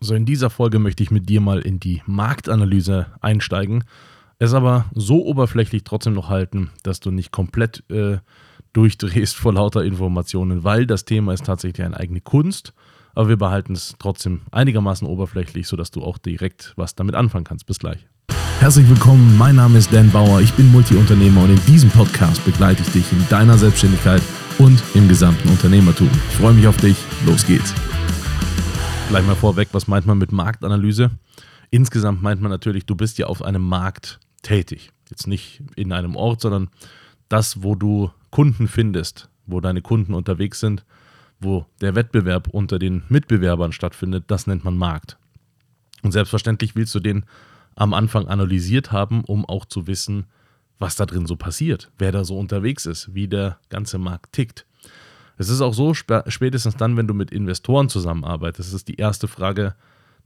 So, in dieser Folge möchte ich mit dir mal in die Marktanalyse einsteigen, es aber so oberflächlich trotzdem noch halten, dass du nicht komplett äh, durchdrehst vor lauter Informationen, weil das Thema ist tatsächlich eine eigene Kunst, aber wir behalten es trotzdem einigermaßen oberflächlich, sodass du auch direkt was damit anfangen kannst. Bis gleich. Herzlich willkommen, mein Name ist Dan Bauer, ich bin Multiunternehmer und in diesem Podcast begleite ich dich in deiner Selbstständigkeit und im gesamten Unternehmertum. Ich freue mich auf dich, los geht's. Gleich mal vorweg, was meint man mit Marktanalyse? Insgesamt meint man natürlich, du bist ja auf einem Markt tätig. Jetzt nicht in einem Ort, sondern das, wo du Kunden findest, wo deine Kunden unterwegs sind, wo der Wettbewerb unter den Mitbewerbern stattfindet, das nennt man Markt. Und selbstverständlich willst du den am Anfang analysiert haben, um auch zu wissen, was da drin so passiert, wer da so unterwegs ist, wie der ganze Markt tickt. Es ist auch so, spätestens dann, wenn du mit Investoren zusammenarbeitest, ist die erste Frage,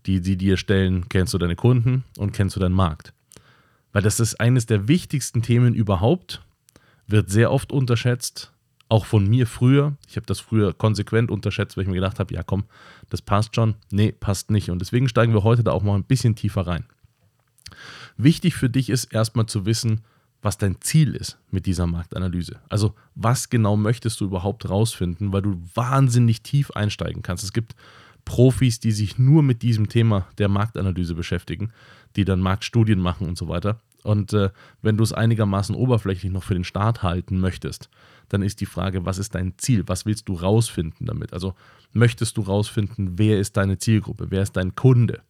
die sie dir stellen, kennst du deine Kunden und kennst du deinen Markt? Weil das ist eines der wichtigsten Themen überhaupt, wird sehr oft unterschätzt, auch von mir früher. Ich habe das früher konsequent unterschätzt, weil ich mir gedacht habe, ja komm, das passt schon. Nee, passt nicht. Und deswegen steigen wir heute da auch mal ein bisschen tiefer rein. Wichtig für dich ist erstmal zu wissen, was dein Ziel ist mit dieser Marktanalyse. Also was genau möchtest du überhaupt rausfinden, weil du wahnsinnig tief einsteigen kannst. Es gibt Profis, die sich nur mit diesem Thema der Marktanalyse beschäftigen, die dann Marktstudien machen und so weiter. Und äh, wenn du es einigermaßen oberflächlich noch für den Start halten möchtest, dann ist die Frage, was ist dein Ziel? Was willst du rausfinden damit? Also möchtest du rausfinden, wer ist deine Zielgruppe? Wer ist dein Kunde?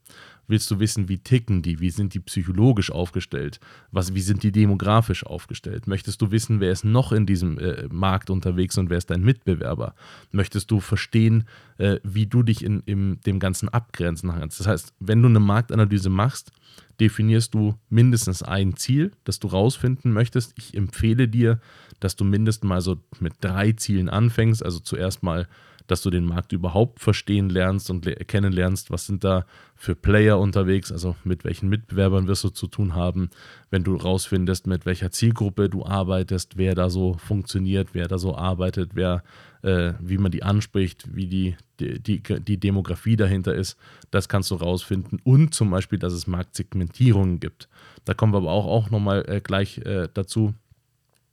Willst du wissen, wie ticken die, wie sind die psychologisch aufgestellt, was, wie sind die demografisch aufgestellt? Möchtest du wissen, wer ist noch in diesem äh, Markt unterwegs und wer ist dein Mitbewerber? Möchtest du verstehen, äh, wie du dich in, in dem Ganzen abgrenzen kannst? Das heißt, wenn du eine Marktanalyse machst, definierst du mindestens ein Ziel, das du rausfinden möchtest. Ich empfehle dir, dass du mindestens mal so mit drei Zielen anfängst. Also zuerst mal dass du den Markt überhaupt verstehen lernst und kennenlernst, was sind da für Player unterwegs, also mit welchen Mitbewerbern wirst du zu tun haben, wenn du rausfindest, mit welcher Zielgruppe du arbeitest, wer da so funktioniert, wer da so arbeitet, wer, äh, wie man die anspricht, wie die, die, die, die Demografie dahinter ist, das kannst du rausfinden. Und zum Beispiel, dass es Marktsegmentierungen gibt. Da kommen wir aber auch, auch nochmal äh, gleich äh, dazu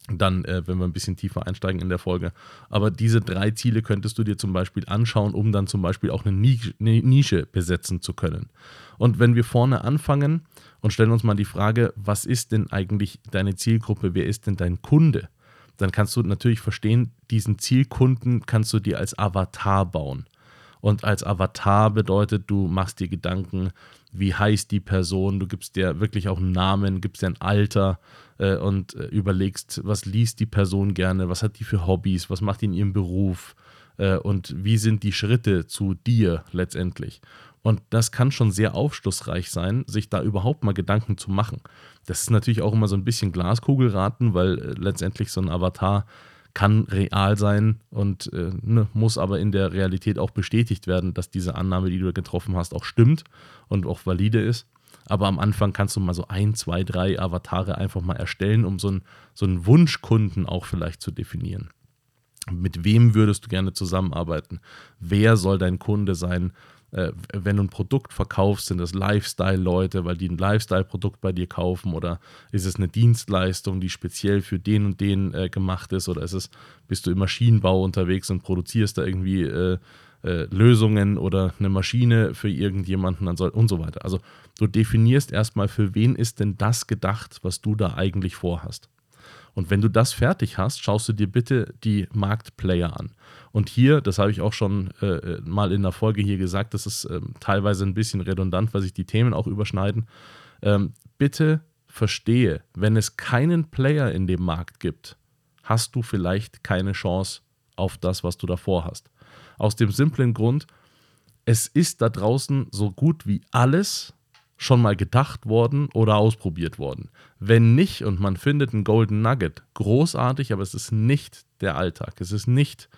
dann, äh, wenn wir ein bisschen tiefer einsteigen in der Folge. Aber diese drei Ziele könntest du dir zum Beispiel anschauen, um dann zum Beispiel auch eine Nische, eine Nische besetzen zu können. Und wenn wir vorne anfangen und stellen uns mal die Frage, was ist denn eigentlich deine Zielgruppe, wer ist denn dein Kunde? Dann kannst du natürlich verstehen, diesen Zielkunden kannst du dir als Avatar bauen. Und als Avatar bedeutet, du machst dir Gedanken, wie heißt die Person, du gibst dir wirklich auch einen Namen, gibst dir ein Alter äh, und äh, überlegst, was liest die Person gerne, was hat die für Hobbys, was macht die in ihrem Beruf äh, und wie sind die Schritte zu dir letztendlich. Und das kann schon sehr aufschlussreich sein, sich da überhaupt mal Gedanken zu machen. Das ist natürlich auch immer so ein bisschen Glaskugelraten, weil äh, letztendlich so ein Avatar kann real sein und äh, ne, muss aber in der Realität auch bestätigt werden, dass diese Annahme, die du getroffen hast, auch stimmt und auch valide ist. Aber am Anfang kannst du mal so ein, zwei, drei Avatare einfach mal erstellen, um so, ein, so einen Wunschkunden auch vielleicht zu definieren. Mit wem würdest du gerne zusammenarbeiten? Wer soll dein Kunde sein? Äh, wenn du ein Produkt verkaufst, sind das Lifestyle-Leute, weil die ein Lifestyle-Produkt bei dir kaufen oder ist es eine Dienstleistung, die speziell für den und den äh, gemacht ist oder ist es, bist du im Maschinenbau unterwegs und produzierst da irgendwie äh, äh Lösungen oder eine Maschine für irgendjemanden und so weiter. Also du definierst erstmal, für wen ist denn das gedacht, was du da eigentlich vorhast. Und wenn du das fertig hast, schaust du dir bitte die Marktplayer an. Und hier, das habe ich auch schon äh, äh, mal in der Folge hier gesagt, das ist ähm, teilweise ein bisschen redundant, weil sich die Themen auch überschneiden. Ähm, bitte verstehe, wenn es keinen Player in dem Markt gibt, hast du vielleicht keine Chance auf das, was du davor hast. Aus dem simplen Grund, es ist da draußen so gut wie alles schon mal gedacht worden oder ausprobiert worden. Wenn nicht und man findet einen Golden Nugget, großartig, aber es ist nicht der Alltag. Es ist nicht,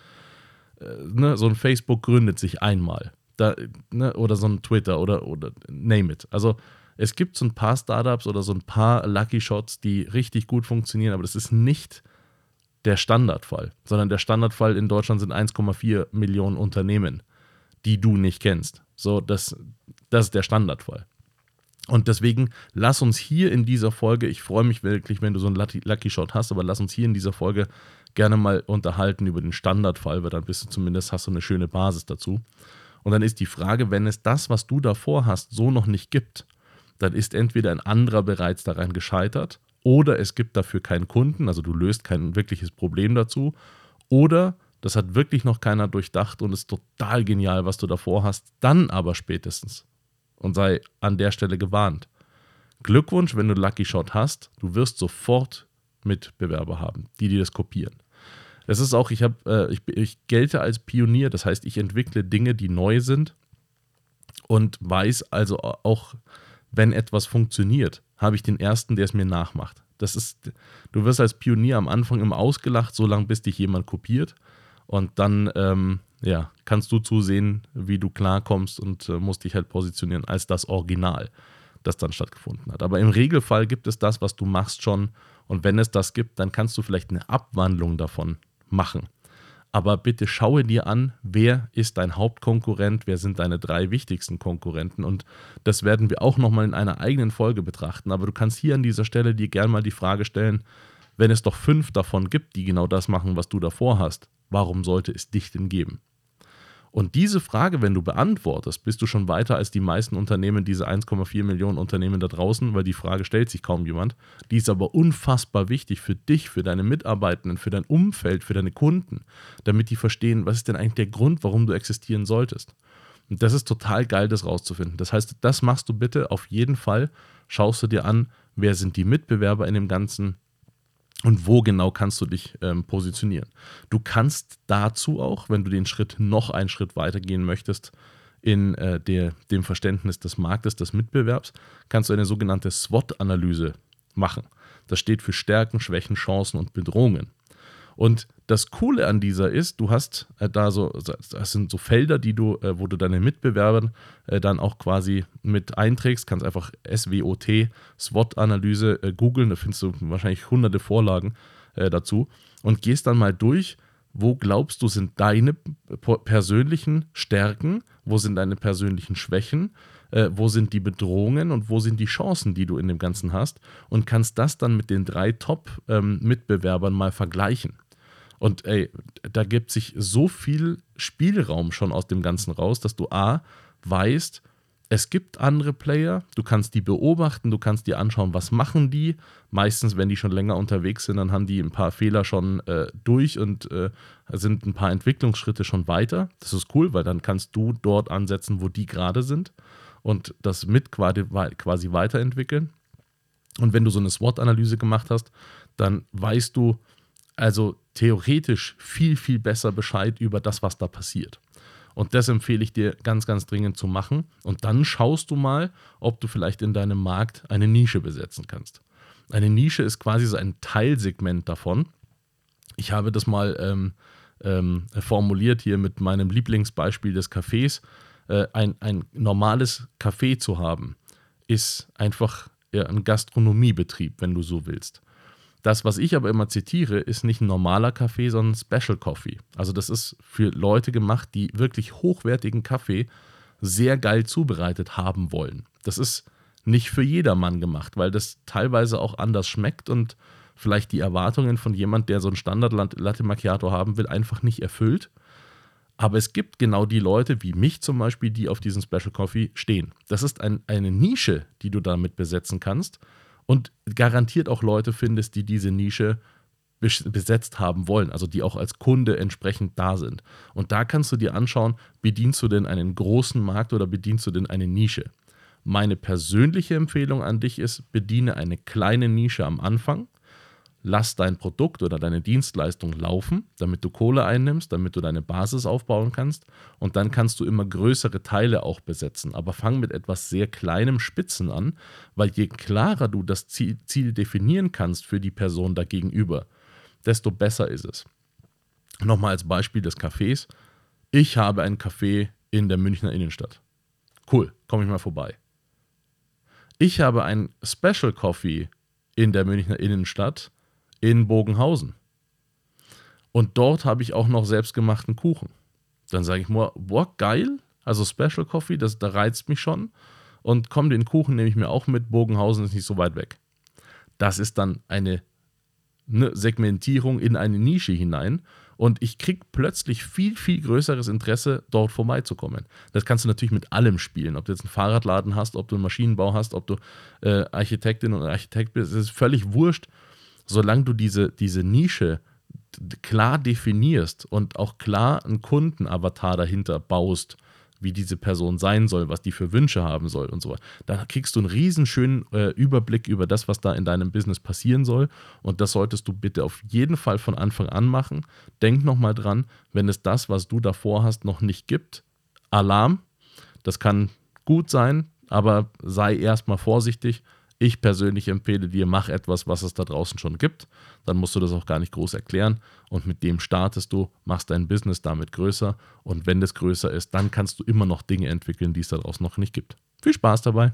äh, ne, so ein Facebook gründet sich einmal. Da, ne, oder so ein Twitter oder, oder name it. Also es gibt so ein paar Startups oder so ein paar Lucky Shots, die richtig gut funktionieren, aber das ist nicht der Standardfall, sondern der Standardfall in Deutschland sind 1,4 Millionen Unternehmen, die du nicht kennst. So, das, Das ist der Standardfall. Und deswegen lass uns hier in dieser Folge, ich freue mich wirklich, wenn du so einen Lucky Shot hast, aber lass uns hier in dieser Folge gerne mal unterhalten über den Standardfall, weil dann bist du zumindest, hast du eine schöne Basis dazu. Und dann ist die Frage, wenn es das, was du davor hast, so noch nicht gibt, dann ist entweder ein anderer bereits daran gescheitert oder es gibt dafür keinen Kunden, also du löst kein wirkliches Problem dazu, oder das hat wirklich noch keiner durchdacht und ist total genial, was du davor hast, dann aber spätestens und sei an der Stelle gewarnt. Glückwunsch, wenn du Lucky Shot hast, du wirst sofort Mitbewerber haben, die dir das kopieren. Das ist auch, ich, hab, äh, ich, ich gelte als Pionier, das heißt, ich entwickle Dinge, die neu sind und weiß also auch, wenn etwas funktioniert, habe ich den ersten, der es mir nachmacht. Das ist, du wirst als Pionier am Anfang immer ausgelacht, solange bis dich jemand kopiert. Und dann ähm, ja, kannst du zusehen, wie du klarkommst und äh, musst dich halt positionieren als das Original, das dann stattgefunden hat. Aber im Regelfall gibt es das, was du machst schon. Und wenn es das gibt, dann kannst du vielleicht eine Abwandlung davon machen. Aber bitte schaue dir an, wer ist dein Hauptkonkurrent, wer sind deine drei wichtigsten Konkurrenten. Und das werden wir auch nochmal in einer eigenen Folge betrachten. Aber du kannst hier an dieser Stelle dir gerne mal die Frage stellen, wenn es doch fünf davon gibt, die genau das machen, was du davor hast, warum sollte es dich denn geben? Und diese Frage, wenn du beantwortest, bist du schon weiter als die meisten Unternehmen, diese 1,4 Millionen Unternehmen da draußen, weil die Frage stellt sich kaum jemand. Die ist aber unfassbar wichtig für dich, für deine Mitarbeitenden, für dein Umfeld, für deine Kunden, damit die verstehen, was ist denn eigentlich der Grund, warum du existieren solltest. Und das ist total geil, das rauszufinden. Das heißt, das machst du bitte auf jeden Fall. Schaust du dir an, wer sind die Mitbewerber in dem Ganzen, und wo genau kannst du dich ähm, positionieren. Du kannst dazu auch, wenn du den Schritt noch einen Schritt weiter gehen möchtest, in äh, der, dem Verständnis des Marktes, des Mitbewerbs, kannst du eine sogenannte SWOT-Analyse machen. Das steht für Stärken, Schwächen, Chancen und Bedrohungen. Und das Coole an dieser ist, du hast äh, da so, das sind so Felder, die du, äh, wo du deine Mitbewerber äh, dann auch quasi mit einträgst, kannst einfach SWOT, SWOT-Analyse äh, googeln, da findest du wahrscheinlich hunderte Vorlagen äh, dazu. Und gehst dann mal durch, wo glaubst du sind deine persönlichen Stärken, wo sind deine persönlichen Schwächen, äh, wo sind die Bedrohungen und wo sind die Chancen, die du in dem Ganzen hast? Und kannst das dann mit den drei Top-Mitbewerbern ähm, mal vergleichen. Und ey, da gibt sich so viel Spielraum schon aus dem Ganzen raus, dass du A, weißt, es gibt andere Player, du kannst die beobachten, du kannst dir anschauen, was machen die. Meistens, wenn die schon länger unterwegs sind, dann haben die ein paar Fehler schon äh, durch und äh, sind ein paar Entwicklungsschritte schon weiter. Das ist cool, weil dann kannst du dort ansetzen, wo die gerade sind und das mit quasi, quasi weiterentwickeln. Und wenn du so eine SWOT-Analyse gemacht hast, dann weißt du, also theoretisch viel, viel besser Bescheid über das, was da passiert. Und das empfehle ich dir ganz, ganz dringend zu machen. Und dann schaust du mal, ob du vielleicht in deinem Markt eine Nische besetzen kannst. Eine Nische ist quasi so ein Teilsegment davon. Ich habe das mal ähm, ähm, formuliert hier mit meinem Lieblingsbeispiel des Cafés. Äh, ein, ein normales Café zu haben, ist einfach ja, ein Gastronomiebetrieb, wenn du so willst. Das, was ich aber immer zitiere, ist nicht normaler Kaffee, sondern Special Coffee. Also das ist für Leute gemacht, die wirklich hochwertigen Kaffee sehr geil zubereitet haben wollen. Das ist nicht für jedermann gemacht, weil das teilweise auch anders schmeckt und vielleicht die Erwartungen von jemand, der so ein Standard Latte Macchiato haben will, einfach nicht erfüllt. Aber es gibt genau die Leute, wie mich zum Beispiel, die auf diesen Special Coffee stehen. Das ist ein, eine Nische, die du damit besetzen kannst und garantiert auch Leute findest, die diese Nische besetzt haben wollen, also die auch als Kunde entsprechend da sind. Und da kannst du dir anschauen, bedienst du denn einen großen Markt oder bedienst du denn eine Nische? Meine persönliche Empfehlung an dich ist, bediene eine kleine Nische am Anfang lass dein Produkt oder deine Dienstleistung laufen, damit du Kohle einnimmst, damit du deine Basis aufbauen kannst und dann kannst du immer größere Teile auch besetzen. Aber fang mit etwas sehr kleinem Spitzen an, weil je klarer du das Ziel, definieren kannst für die Person dagegenüber, desto besser ist es. Nochmal als Beispiel des Cafés. Ich habe ein Café in der Münchner Innenstadt. Cool, komme ich mal vorbei. Ich habe ein Special Coffee in der Münchner Innenstadt in Bogenhausen. Und dort habe ich auch noch selbstgemachten Kuchen. Dann sage ich mir, boah, geil, also Special Coffee, das, da reizt mich schon. Und komm, den Kuchen nehme ich mir auch mit. Bogenhausen ist nicht so weit weg. Das ist dann eine, eine Segmentierung in eine Nische hinein. Und ich kriege plötzlich viel, viel größeres Interesse, dort vorbeizukommen. Das kannst du natürlich mit allem spielen. Ob du jetzt einen Fahrradladen hast, ob du einen Maschinenbau hast, ob du äh, Architektin oder Architekt bist, es ist völlig wurscht, solange du diese, diese Nische klar definierst und auch klar einen Kundenavatar dahinter baust, wie diese Person sein soll, was die für Wünsche haben soll und so weiter. Dann kriegst du einen riesenschönen äh, Überblick über das, was da in deinem Business passieren soll. Und das solltest du bitte auf jeden Fall von Anfang an machen. Denk nochmal dran, wenn es das, was du davor hast, noch nicht gibt, Alarm. Das kann gut sein, aber sei erstmal vorsichtig. Ich persönlich empfehle dir, mach etwas, was es da draußen schon gibt. Dann musst du das auch gar nicht groß erklären. Und mit dem startest du, machst dein Business damit größer. Und wenn das größer ist, dann kannst du immer noch Dinge entwickeln, die es da draußen noch nicht gibt. Viel Spaß dabei!